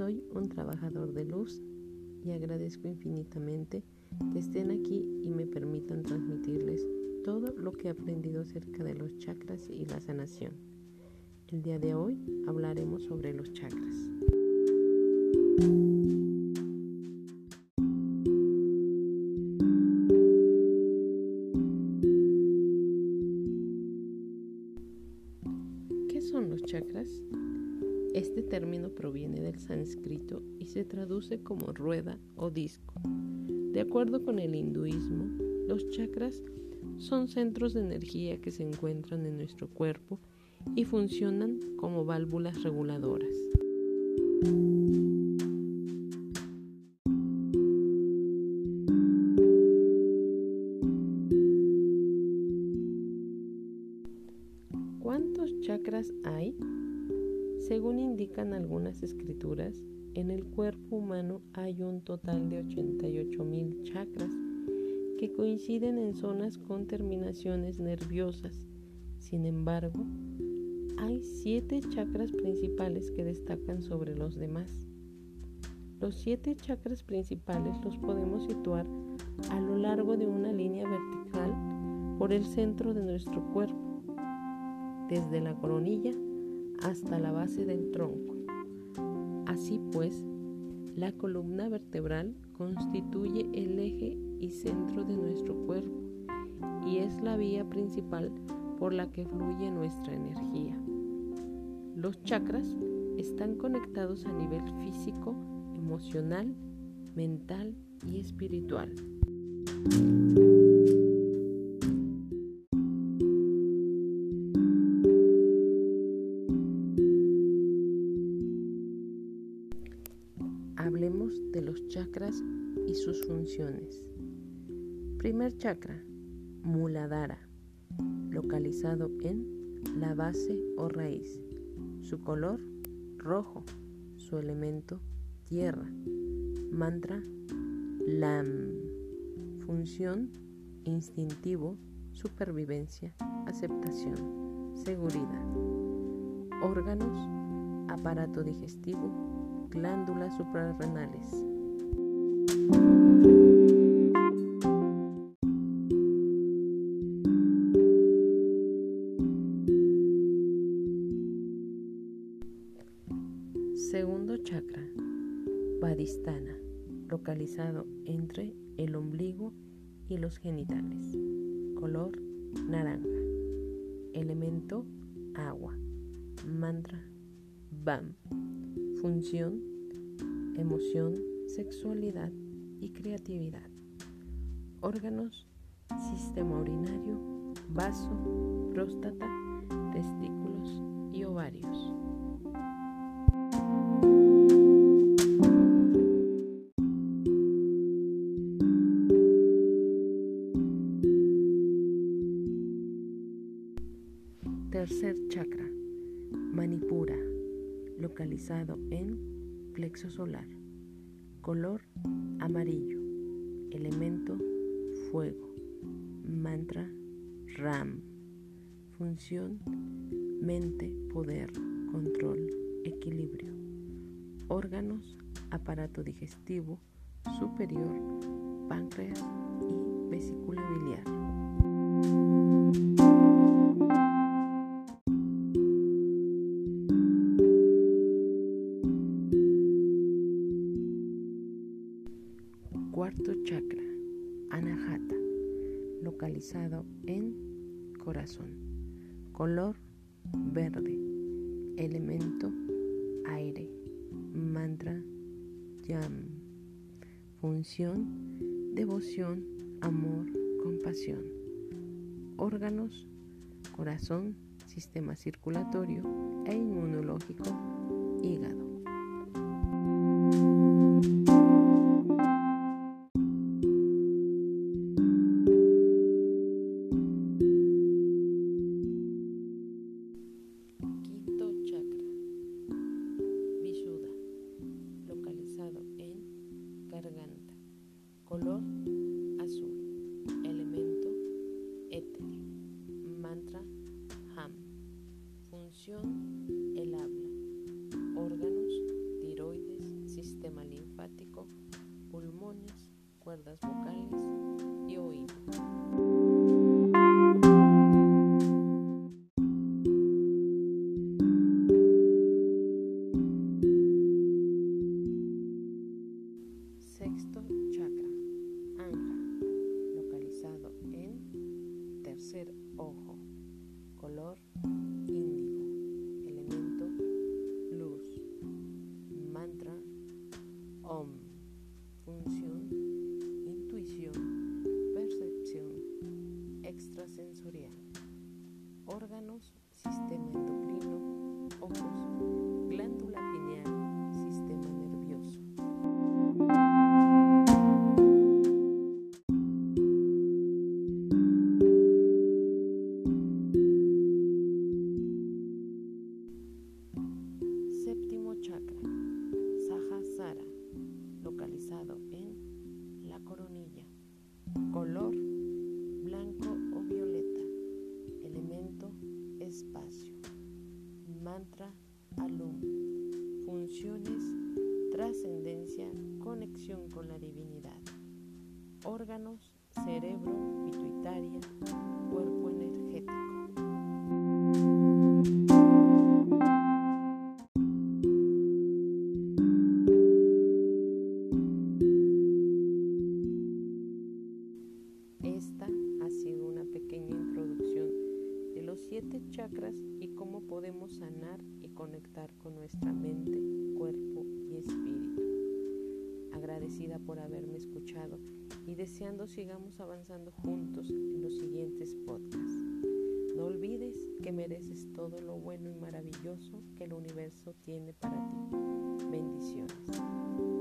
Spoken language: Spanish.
Soy un trabajador de luz y agradezco infinitamente que estén aquí y me permitan transmitirles todo lo que he aprendido acerca de los chakras y la sanación. El día de hoy hablaremos sobre los chakras. Término proviene del sánscrito y se traduce como rueda o disco. De acuerdo con el hinduismo, los chakras son centros de energía que se encuentran en nuestro cuerpo y funcionan como válvulas reguladoras. Según indican algunas escrituras, en el cuerpo humano hay un total de 88.000 chakras que coinciden en zonas con terminaciones nerviosas. Sin embargo, hay siete chakras principales que destacan sobre los demás. Los siete chakras principales los podemos situar a lo largo de una línea vertical por el centro de nuestro cuerpo, desde la coronilla hasta la base del tronco. Así pues, la columna vertebral constituye el eje y centro de nuestro cuerpo y es la vía principal por la que fluye nuestra energía. Los chakras están conectados a nivel físico, emocional, mental y espiritual. Sus funciones. Primer chakra, Muladhara, localizado en la base o raíz. Su color, rojo. Su elemento, tierra. Mantra, Lam. Función, instintivo, supervivencia, aceptación, seguridad. Órganos, aparato digestivo, glándulas suprarrenales. Vadistana, localizado entre el ombligo y los genitales. Color naranja. Elemento agua. Mantra BAM. Función, emoción, sexualidad y creatividad. Órganos, sistema urinario, vaso, próstata, testículos y ovarios. Localizado en plexo solar. Color amarillo. Elemento fuego. Mantra RAM. Función mente, poder, control, equilibrio. Órganos, aparato digestivo superior, páncreas y vesícula biliar. Cuarto chakra, Anahata, localizado en corazón. Color verde. Elemento aire. Mantra Yam. Función devoción, amor, compasión. Órganos corazón, sistema circulatorio e inmunológico, hígado. Azul. Elemento éter. Mantra Ham. Función el habla. Órganos, tiroides, sistema linfático, pulmones, cuerdas vocales y oído. OM, función Mantra Alum. Funciones trascendencia, conexión con la divinidad. Órganos, cerebro, pituitaria, cuerpo chakras y cómo podemos sanar y conectar con nuestra mente, cuerpo y espíritu. Agradecida por haberme escuchado y deseando sigamos avanzando juntos en los siguientes podcasts. No olvides que mereces todo lo bueno y maravilloso que el universo tiene para ti. Bendiciones.